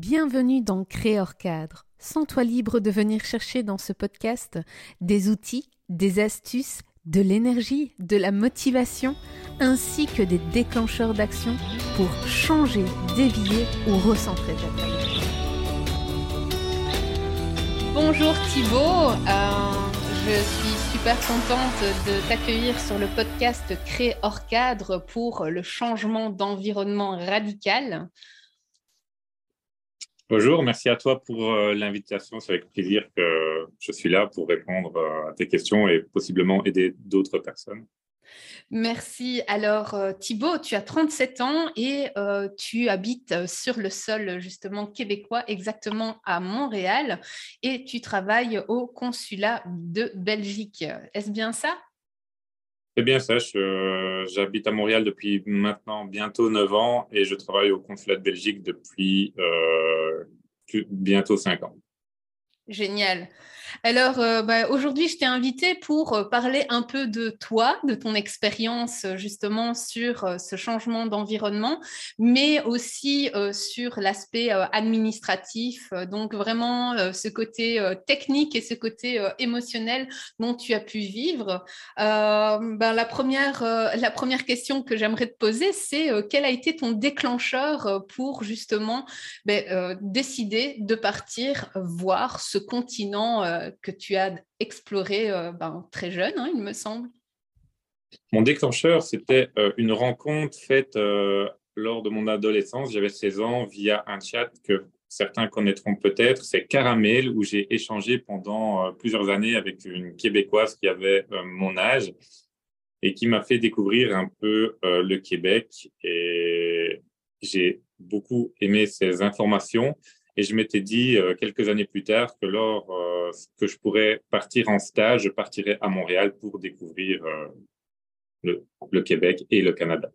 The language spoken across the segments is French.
Bienvenue dans Créer Cadre. Sens-toi libre de venir chercher dans ce podcast des outils, des astuces, de l'énergie, de la motivation, ainsi que des déclencheurs d'action pour changer, dévier ou recentrer ta vie. Bonjour Thibaut, euh, je suis super contente de t'accueillir sur le podcast Créer hors cadre pour le changement d'environnement radical. Bonjour, merci à toi pour euh, l'invitation. C'est avec plaisir que je suis là pour répondre euh, à tes questions et possiblement aider d'autres personnes. Merci. Alors, euh, Thibaut, tu as 37 ans et tu habites sur le sol justement québécois, exactement à Montréal, et tu travailles au consulat de Belgique. Est-ce bien ça? C'est bien ça. J'habite à Montréal depuis maintenant bientôt 9 ans et je travaille au consulat de Belgique depuis euh, bientôt 5 ans. Génial. Alors, euh, bah, aujourd'hui, je t'ai invité pour euh, parler un peu de toi, de ton expérience euh, justement sur ce changement d'environnement, mais aussi sur l'aspect administratif, donc vraiment ce côté technique et ce côté émotionnel dont tu as pu vivre. Ben, la, première, la première question que j'aimerais te poser, c'est quel a été ton déclencheur pour justement ben, décider de partir voir ce continent que tu as exploré euh, ben, très jeune, hein, il me semble. Mon déclencheur, c'était euh, une rencontre faite euh, lors de mon adolescence. J'avais 16 ans via un chat que certains connaîtront peut-être. C'est Caramel, où j'ai échangé pendant plusieurs années avec une Québécoise qui avait mon âge et qui m'a fait découvrir un peu le Québec. Et j'ai beaucoup aimé ces informations. Et je m'étais dit quelques années plus tard que lors que je pourrais partir en stage, je partirais à Montréal pour découvrir euh, le, Québec et le Canada.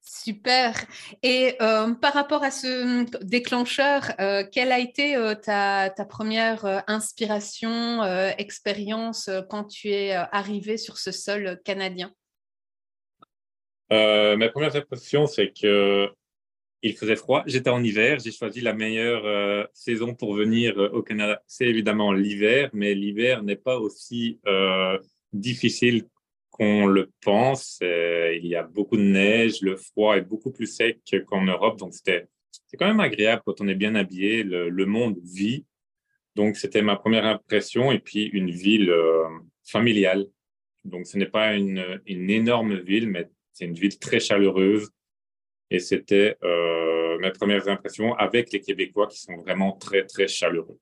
Super. Et euh, par rapport à ce déclencheur, euh, quelle a été ta, première inspiration, expérience quand tu es arrivé sur ce sol canadien? Ma première impression, c'est que il faisait froid. J'étais en hiver. J'ai choisi la meilleure euh, saison pour venir euh, au Canada. C'est évidemment l'hiver, mais l'hiver n'est pas aussi euh, difficile qu'on le pense. il y a beaucoup de neige. Le froid est beaucoup plus sec qu'en Europe. Donc, c'était, c'est quand même agréable quand on est bien habillé. Le, monde vit. Donc, c'était ma première impression. Et puis, une ville familiale. Donc, ce n'est pas une, une énorme ville, mais c'est une ville très chaleureuse et c'était euh, mes premières impressions avec les Québécois qui sont vraiment très, très chaleureux.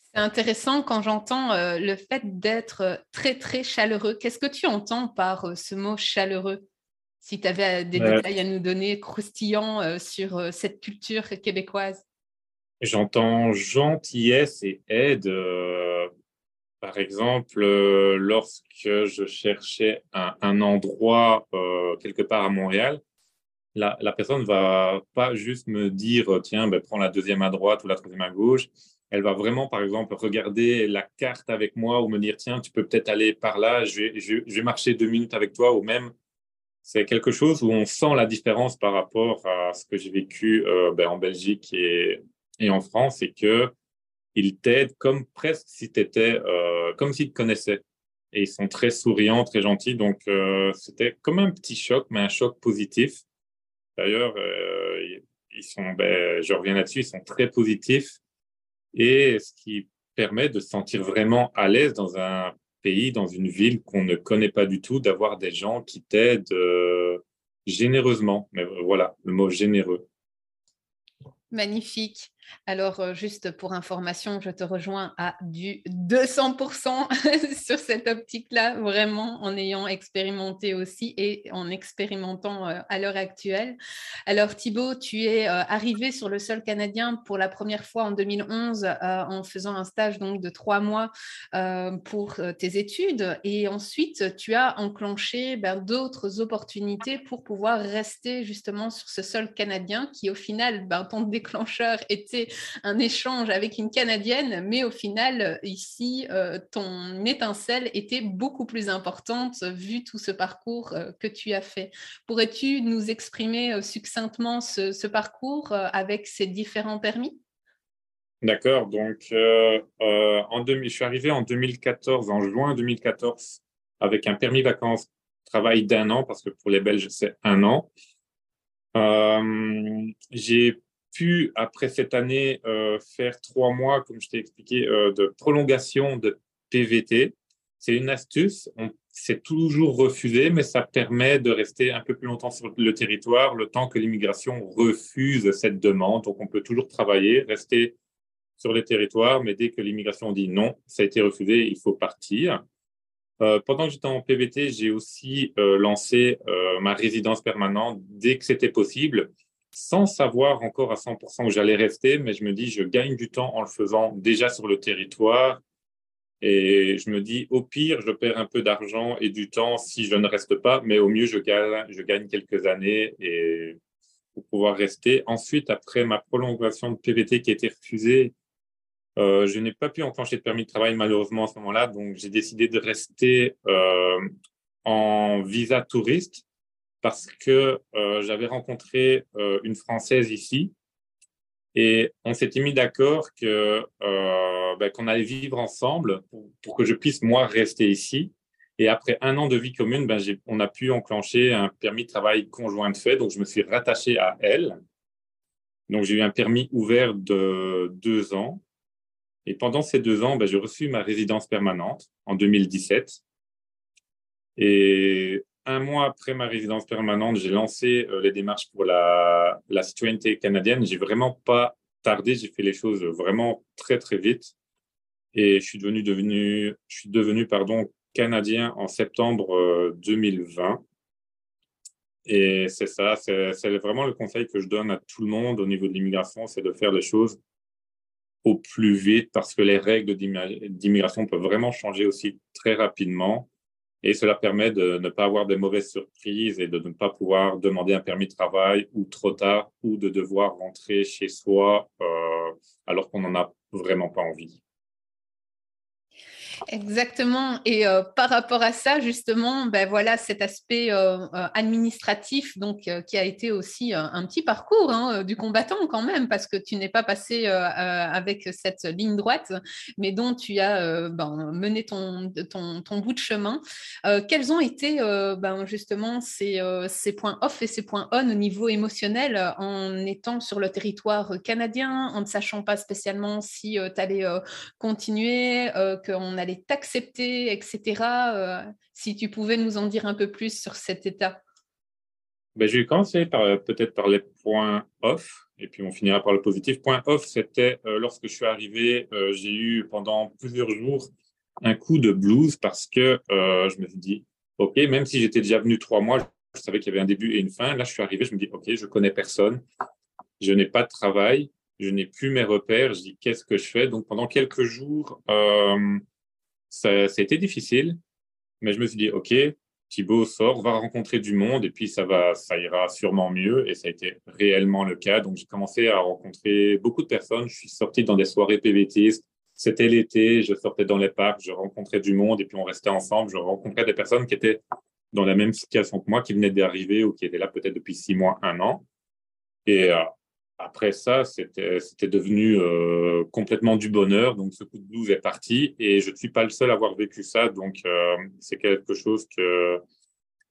C'est intéressant quand j'entends euh, le fait d'être très, très chaleureux. Qu'est-ce que tu entends par euh, ce mot chaleureux? Si tu avais des détails à nous donner croustillants sur cette culture québécoise? J'entends gentillesse et aide. par exemple, lorsque je cherchais un, un endroit quelque part à Montréal, la, personne va pas juste me dire, tiens, ben, prends la deuxième à droite ou la troisième à gauche. Elle va vraiment, par exemple, regarder la carte avec moi ou me dire, tiens, tu peux peut-être aller par là, je vais, marcher deux minutes avec toi ou même, c'est quelque chose où on sent la différence par rapport à ce que j'ai vécu euh, ben, en Belgique et, en France, et que ils t'aident comme presque si étais, euh, comme s'ils te connaissaient. Et ils sont très souriants, très gentils. Donc, euh, c'était comme un petit choc, mais un choc positif. D'ailleurs, euh, ils sont, ben, je reviens là-dessus, ils sont très positifs et ce qui permet de se sentir vraiment à l'aise dans un pays, dans une ville qu'on ne connaît pas du tout, d'avoir des gens qui t'aident euh, généreusement. Mais voilà, le mot généreux. Magnifique. Alors, euh, juste pour information, je te rejoins à du 200% sur cette optique-là, vraiment en ayant expérimenté aussi et en expérimentant euh, à l'heure actuelle. Alors, Thibaut, tu es euh, arrivé sur le sol canadien pour la première fois en 2011 en faisant un stage donc de trois mois pour tes études et ensuite tu as enclenché ben, d'autres opportunités pour pouvoir rester justement sur ce sol canadien qui au final, ben, ton déclencheur était un échange avec une Canadienne, mais au final, ici, euh, ton étincelle était beaucoup plus importante vu tout ce parcours euh, que tu as fait. Pourrais-tu nous exprimer succinctement ce, parcours avec ces différents permis? D'accord, donc en je suis arrivé en 2014, en juin 2014, avec un permis vacances travail d'un an, parce que pour les Belges, c'est un an. Euh, j'ai pu, après cette année, euh, faire trois mois, comme je t'ai expliqué, euh, de prolongation de PVT. C'est une astuce. C'est toujours refusé, mais ça permet de rester un peu plus longtemps sur le territoire, le temps que l'immigration refuse cette demande. Donc, on peut toujours travailler, rester sur les territoires, mais dès que l'immigration dit non, ça a été refusé, il faut partir. Euh, pendant que j'étais en PVT, j'ai aussi lancé ma résidence permanente dès que c'était possible, sans savoir encore à 100% où j'allais rester, mais je me dis, je gagne du temps en le faisant déjà sur le territoire. Et je me dis, au pire, je perds un peu d'argent et du temps si je ne reste pas, mais au mieux, je gagne, quelques années et pour pouvoir rester. Ensuite, après ma prolongation de PVT qui a été refusée, euh, je n'ai pas pu enclencher de permis de travail malheureusement à ce moment-là, donc j'ai décidé de rester euh, en visa touriste parce que euh, j'avais rencontré une Française ici et on s'était mis d'accord que ben, qu'on allait vivre ensemble pour, que je puisse moi rester ici. Et après un an de vie commune, ben, on a pu enclencher un permis de travail conjoint de fait, donc je me suis rattaché à elle. Donc j'ai eu un permis ouvert de deux ans. Et pendant ces deux ans, ben, j'ai reçu ma résidence permanente en 2017. Et un mois après ma résidence permanente, j'ai lancé euh, les démarches pour la, la citoyenneté canadienne. J'ai vraiment pas tardé, j'ai fait les choses vraiment très très vite. Et je suis devenu, je suis devenu pardon, canadien en septembre 2020. Euh, Et c'est ça, c'est vraiment le conseil que je donne à tout le monde au niveau de l'immigration, c'est de faire les choses au plus vite parce que les règles d'immigration peuvent vraiment changer aussi très rapidement. Et cela permet de ne pas avoir de mauvaises surprises et de ne pas pouvoir demander un permis de travail ou trop tard ou de devoir rentrer chez soi euh, alors qu'on n'en a vraiment pas envie. Exactement. Et euh, par rapport à ça, justement, ben voilà cet aspect euh, euh, administratif, donc qui a été aussi un petit parcours hein, du combattant quand même, parce que tu n'es pas passé avec cette ligne droite, mais dont tu as ben, mené ton, ton, bout de chemin. quels ont été ben, justement ces, ces, points off et ces points on au niveau émotionnel en étant sur le territoire canadien, en ne sachant pas spécialement si tu allais continuer, qu'on allait t'accepter, etc. Euh, si tu pouvais nous en dire un peu plus sur cet état? Ben, je vais commencer par, euh, peut-être par les points off, et puis on finira par le positif. Point off, c'était euh, lorsque je suis arrivé, j'ai eu pendant plusieurs jours un coup de blues parce que je me suis dit, OK, même si j'étais déjà venu trois mois, je savais qu'il y avait un début et une fin. Là, je suis arrivé, je me dis, OK, je connais personne, je n'ai pas de travail, je n'ai plus mes repères. Je dis, qu'est-ce que je fais? Donc, pendant quelques jours, ça, a été difficile, mais je me suis dit, OK, Thibaut sort, va rencontrer du monde et puis ça, va, ça ira sûrement mieux. Et ça a été réellement le cas. Donc, j'ai commencé à rencontrer beaucoup de personnes. Je suis sorti dans des soirées PVT. C'était l'été, je sortais dans les parcs, je rencontrais du monde et puis on restait ensemble. Je rencontrais des personnes qui étaient dans la même situation que moi, qui venaient d'arriver ou qui étaient là peut-être depuis six mois, un an. Et euh, après ça, c'était devenu euh, complètement du bonheur. Donc, ce coup de blues est parti et je ne suis pas le seul à avoir vécu ça. Donc, euh, c'est quelque chose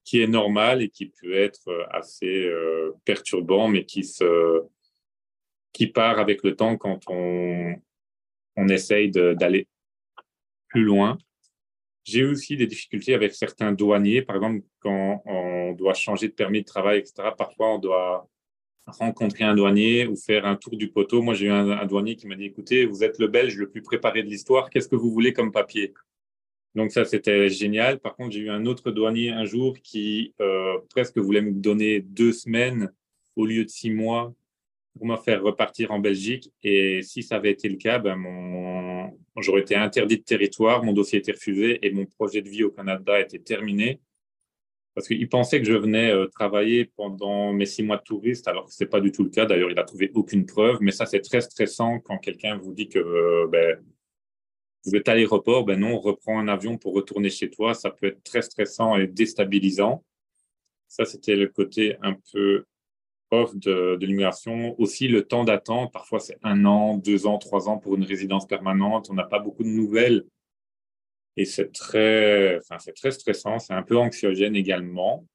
qui est normal et qui peut être assez euh, perturbant, mais qui, se, qui part avec le temps quand on, on essaye d'aller plus loin. J'ai aussi des difficultés avec certains douaniers. Par exemple, quand on doit changer de permis de travail, etc., parfois on doit rencontrer un douanier ou faire un tour du poteau. Moi, j'ai eu un, douanier qui m'a dit, écoutez, vous êtes le Belge le plus préparé de l'histoire, qu'est-ce que vous voulez comme papier? Donc ça, c'était génial. Par contre, j'ai eu un autre douanier un jour qui euh, presque voulait me donner deux semaines au lieu de six mois pour me faire repartir en Belgique. Et si ça avait été le cas, ben mon... j'aurais été interdit de territoire, mon dossier était refusé et mon projet de vie au Canada était terminé. Parce qu'il pensait que je venais euh, travailler pendant mes six mois de touriste, alors que ce n'est pas du tout le cas. D'ailleurs, il n'a trouvé aucune preuve. Mais ça, c'est très stressant quand quelqu'un vous dit que euh, ben, vous êtes à l'aéroport, ben non, reprend un avion pour retourner chez toi. Ça peut être très stressant et déstabilisant. Ça, c'était le côté un peu off de l'immigration. Aussi, le temps d'attente, parfois c'est un an, deux ans, trois ans pour une résidence permanente. On n'a pas beaucoup de nouvelles et c'est très, enfin, c'est très stressant, c'est un peu anxiogène également.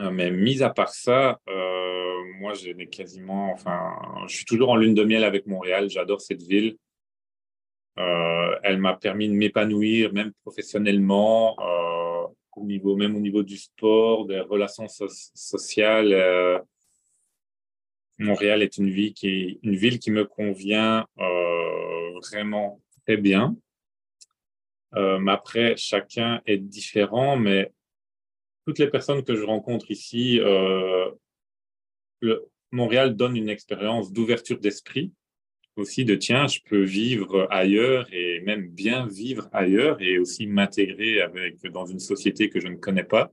Euh, mais mis à part ça, euh, moi, j'ai quasiment, enfin, je suis toujours en lune de miel avec Montréal. J'adore cette ville. Euh, elle m'a permis de m'épanouir, même professionnellement, au niveau, même au niveau du sport, des relations sociales. Montréal est une ville qui, une ville qui me convient vraiment très bien. Euh, après, chacun est différent, mais toutes les personnes que je rencontre ici, euh, Montréal donne une expérience d'ouverture d'esprit, aussi de tiens, je peux vivre ailleurs et même bien vivre ailleurs et aussi m'intégrer avec dans une société que je ne connais pas.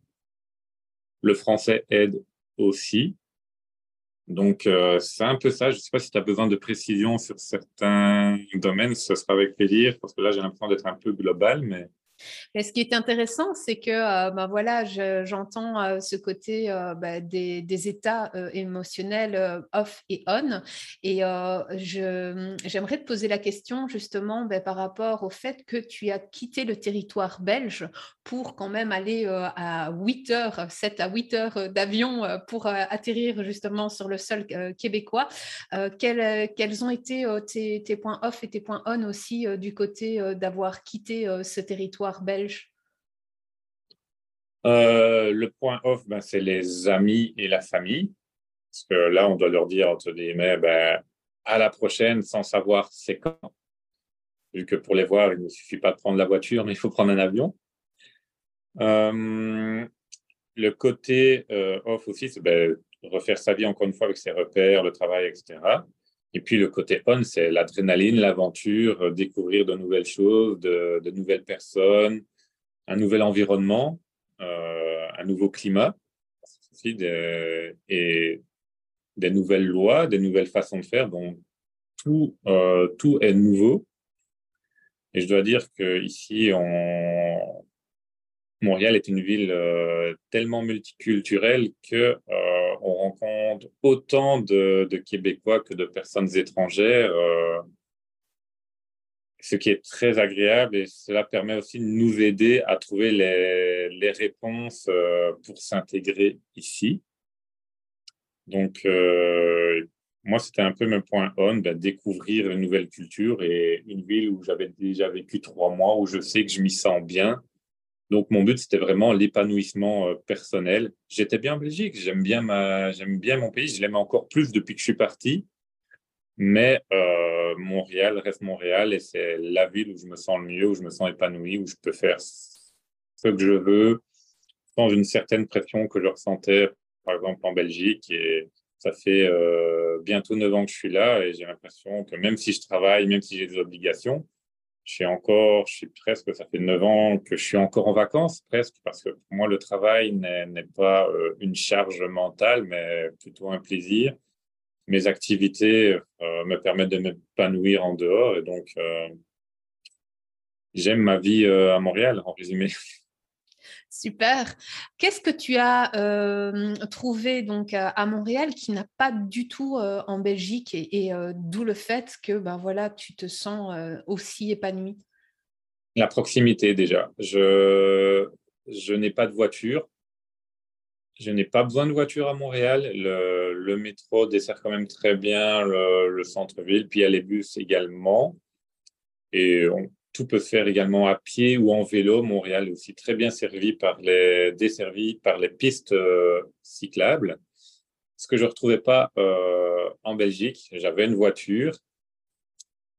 Le français aide aussi. Donc, euh, c'est un peu ça. Je ne sais pas si tu as besoin de précision sur certains domaines, ce sera avec plaisir, parce que là, j'ai l'impression d'être un peu global, mais ce qui est intéressant, c'est que euh, ben voilà, j'entends euh, ce côté euh, ben, des, états émotionnels off et on. Et j'aimerais te poser la question justement ben, par rapport au fait que tu as quitté le territoire belge pour quand même aller à 8 heures, 7 à 8 heures d'avion pour atterrir justement sur le sol québécois. Quels, quels, ont été tes, points off et tes points on aussi du côté d'avoir quitté ce territoire belge euh, Le point off, ben, c'est les amis et la famille. Parce que là, on doit leur dire, entre guillemets, ben, à la prochaine, sans savoir c'est quand. Vu que pour les voir, il ne suffit pas de prendre la voiture, mais il faut prendre un avion. Euh, le côté euh, off aussi, c'est ben, refaire sa vie encore une fois avec ses repères, le travail, etc. Et puis le côté on, c'est l'adrénaline, l'aventure, découvrir de nouvelles choses, de, nouvelles personnes, un nouvel environnement, euh, un nouveau climat, aussi et des nouvelles lois, des nouvelles façons de faire. Donc tout, euh, tout est nouveau. Et je dois dire que ici, on... Montréal est une ville euh, tellement multiculturelle que rencontre autant de, Québécois que de personnes étrangères, euh, ce qui est très agréable et cela permet aussi de nous aider à trouver les, réponses euh, pour s'intégrer ici. Donc, euh, moi, c'était un peu mon point on, ben, découvrir une nouvelle culture et une ville où j'avais déjà vécu trois mois, où je sais que je m'y sens bien donc, mon but, c'était vraiment l'épanouissement euh, personnel. J'étais bien en Belgique, j'aime bien, ma... bien mon pays, je l'aime encore plus depuis que je suis parti. Mais euh, Montréal reste Montréal et c'est la ville où je me sens le mieux, où je me sens épanoui, où je peux faire ce que je veux sans une certaine pression que je ressentais, par exemple, en Belgique. Et ça fait euh, bientôt neuf ans que je suis là et j'ai l'impression que même si je travaille, même si j'ai des obligations, je suis encore, je suis presque, ça fait neuf ans que je suis encore en vacances, presque, parce que pour moi, le travail n'est pas euh, une charge mentale, mais plutôt un plaisir. Mes activités euh, me permettent de m'épanouir en dehors, et donc euh, j'aime ma vie à Montréal, en résumé. Super. Qu'est-ce que tu as euh, trouvé donc à, Montréal qui n'a pas du tout euh, en Belgique et, euh, d'où le fait que ben voilà tu te sens aussi épanoui La proximité déjà. Je je n'ai pas de voiture. Je n'ai pas besoin de voiture à Montréal. Le, métro dessert quand même très bien le, le centre-ville. Puis il y a les bus également. Et on, tout peut faire également à pied ou en vélo. Montréal est aussi très bien servi par les, desservi par les pistes euh, cyclables. Ce que je ne retrouvais pas euh, en Belgique, j'avais une voiture.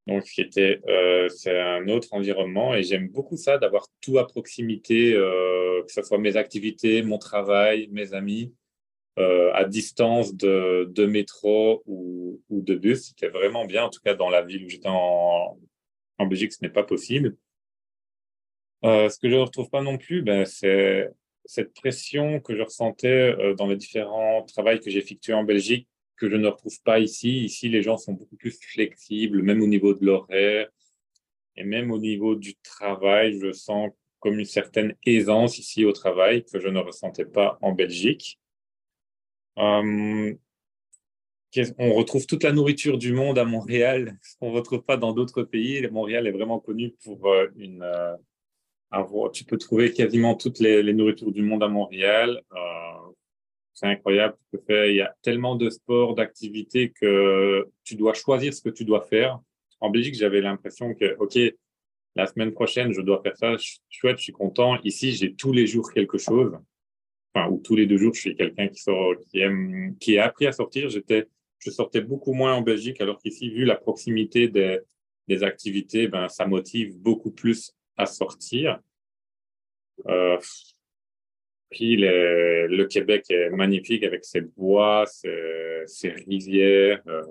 Donc, était, euh, c'est un autre environnement et j'aime beaucoup ça d'avoir tout à proximité, que ce soit mes activités, mon travail, mes amis, à distance de, de métro ou, ou de bus. C'était vraiment bien, en tout cas dans la ville où j'étais en, en Belgique, ce n'est pas possible. Euh, ce que je ne retrouve pas non plus, ben, c'est cette pression que je ressentais euh, dans les différents travaux que j'ai effectués en Belgique, que je ne retrouve pas ici. Ici, les gens sont beaucoup plus flexibles, même au niveau de l'horaire et même au niveau du travail. Je sens comme une certaine aisance ici au travail que je ne ressentais pas en Belgique. Euh, on retrouve toute la nourriture du monde à Montréal, ce qu'on ne retrouve pas dans d'autres pays. Montréal est vraiment connu pour euh, une, euh, tu peux trouver quasiment toutes les, nourritures du monde à Montréal. Euh, c'est incroyable. il y a tellement de sports, d'activités que tu dois choisir ce que tu dois faire. En Belgique, j'avais l'impression que, OK, la semaine prochaine, je dois faire ça. Chouette, je suis content. Ici, j'ai tous les jours quelque chose. Enfin, ou tous les deux jours, je suis quelqu'un qui sort, qui aime, qui a appris à sortir. J'étais, je sortais beaucoup moins en Belgique, alors qu'ici, vu la proximité des, des activités, ben, ça motive beaucoup plus à sortir. Euh, puis le Québec est magnifique avec ses bois, ses, ses rivières. Euh,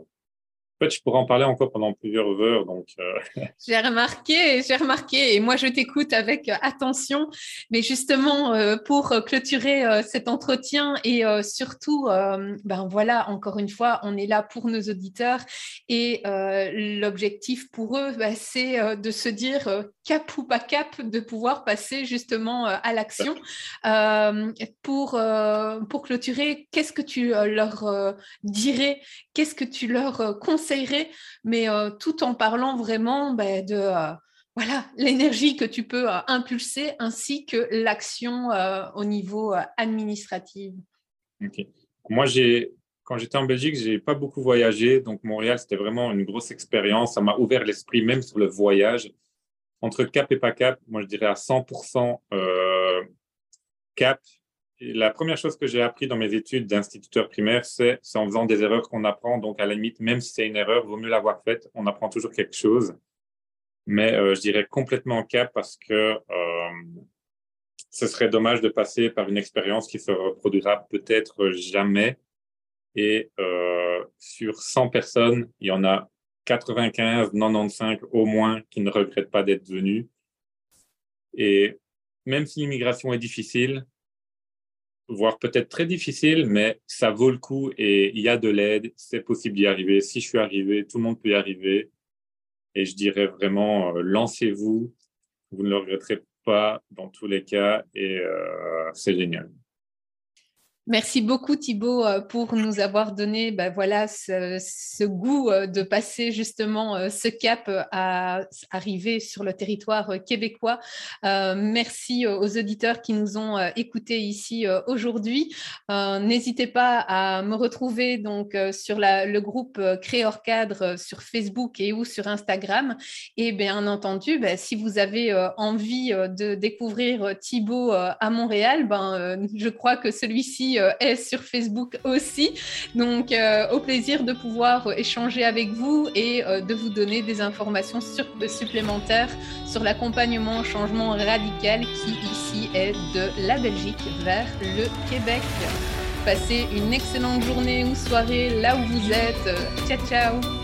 fait, je pourrais en parler encore pendant plusieurs heures. Donc, euh, j'ai remarqué, j'ai remarqué, et moi je t'écoute avec attention. Mais justement, euh, pour clôturer euh, cet entretien et surtout, ben voilà, encore une fois, on est là pour nos auditeurs et l'objectif pour eux, ben, c'est de se dire cap ou pas cap, de pouvoir passer justement à l'action. pour pour clôturer, qu'est-ce que tu leur dirais, qu'est-ce que tu leur conseilles mais euh, tout en parlant vraiment ben, de euh, voilà l'énergie que tu peux euh, impulser ainsi que l'action au niveau administratif. Moi, j'ai quand j'étais en Belgique, j'ai pas beaucoup voyagé, donc Montréal c'était vraiment une grosse expérience. Ça m'a ouvert l'esprit même sur le voyage. Entre cap et pas cap, moi je dirais à 100% cap la première chose que j'ai appris dans mes études d'instituteur primaire, c'est en faisant des erreurs qu'on apprend. Donc, à la limite, même si c'est une erreur, vaut mieux l'avoir faite. On apprend toujours quelque chose. Mais euh, je dirais complètement cap parce que euh, ce serait dommage de passer par une expérience qui se reproduira peut-être jamais. Et euh, sur 100 personnes, il y en a 95, 95 au moins qui ne regrettent pas d'être venus. Et même si l'immigration est difficile, voire peut-être très difficile, mais ça vaut le coup et il y a de l'aide, c'est possible d'y arriver. Si je suis arrivé, tout le monde peut y arriver. Et je dirais vraiment, euh, lancez-vous, vous ne le regretterez pas dans tous les cas et euh, c'est génial. Merci beaucoup Thibaut euh, pour nous avoir donné ben voilà, ce, goût euh, de passer justement euh, ce cap à arriver sur le territoire québécois. merci aux auditeurs qui nous ont écoutés ici aujourd'hui. N'hésitez pas à me retrouver donc sur le groupe Créor Cadre sur Facebook et ou sur Instagram. Et bien entendu, ben, si vous avez envie de découvrir Thibaut à Montréal, ben, je crois que celui-ci euh, est sur Facebook aussi. Donc, euh, au plaisir de pouvoir échanger avec vous et euh, de vous donner des informations supplémentaires sur l'accompagnement au changement radical qui ici est de la Belgique vers le Québec. Passez une excellente journée ou soirée là où vous êtes. Ciao, ciao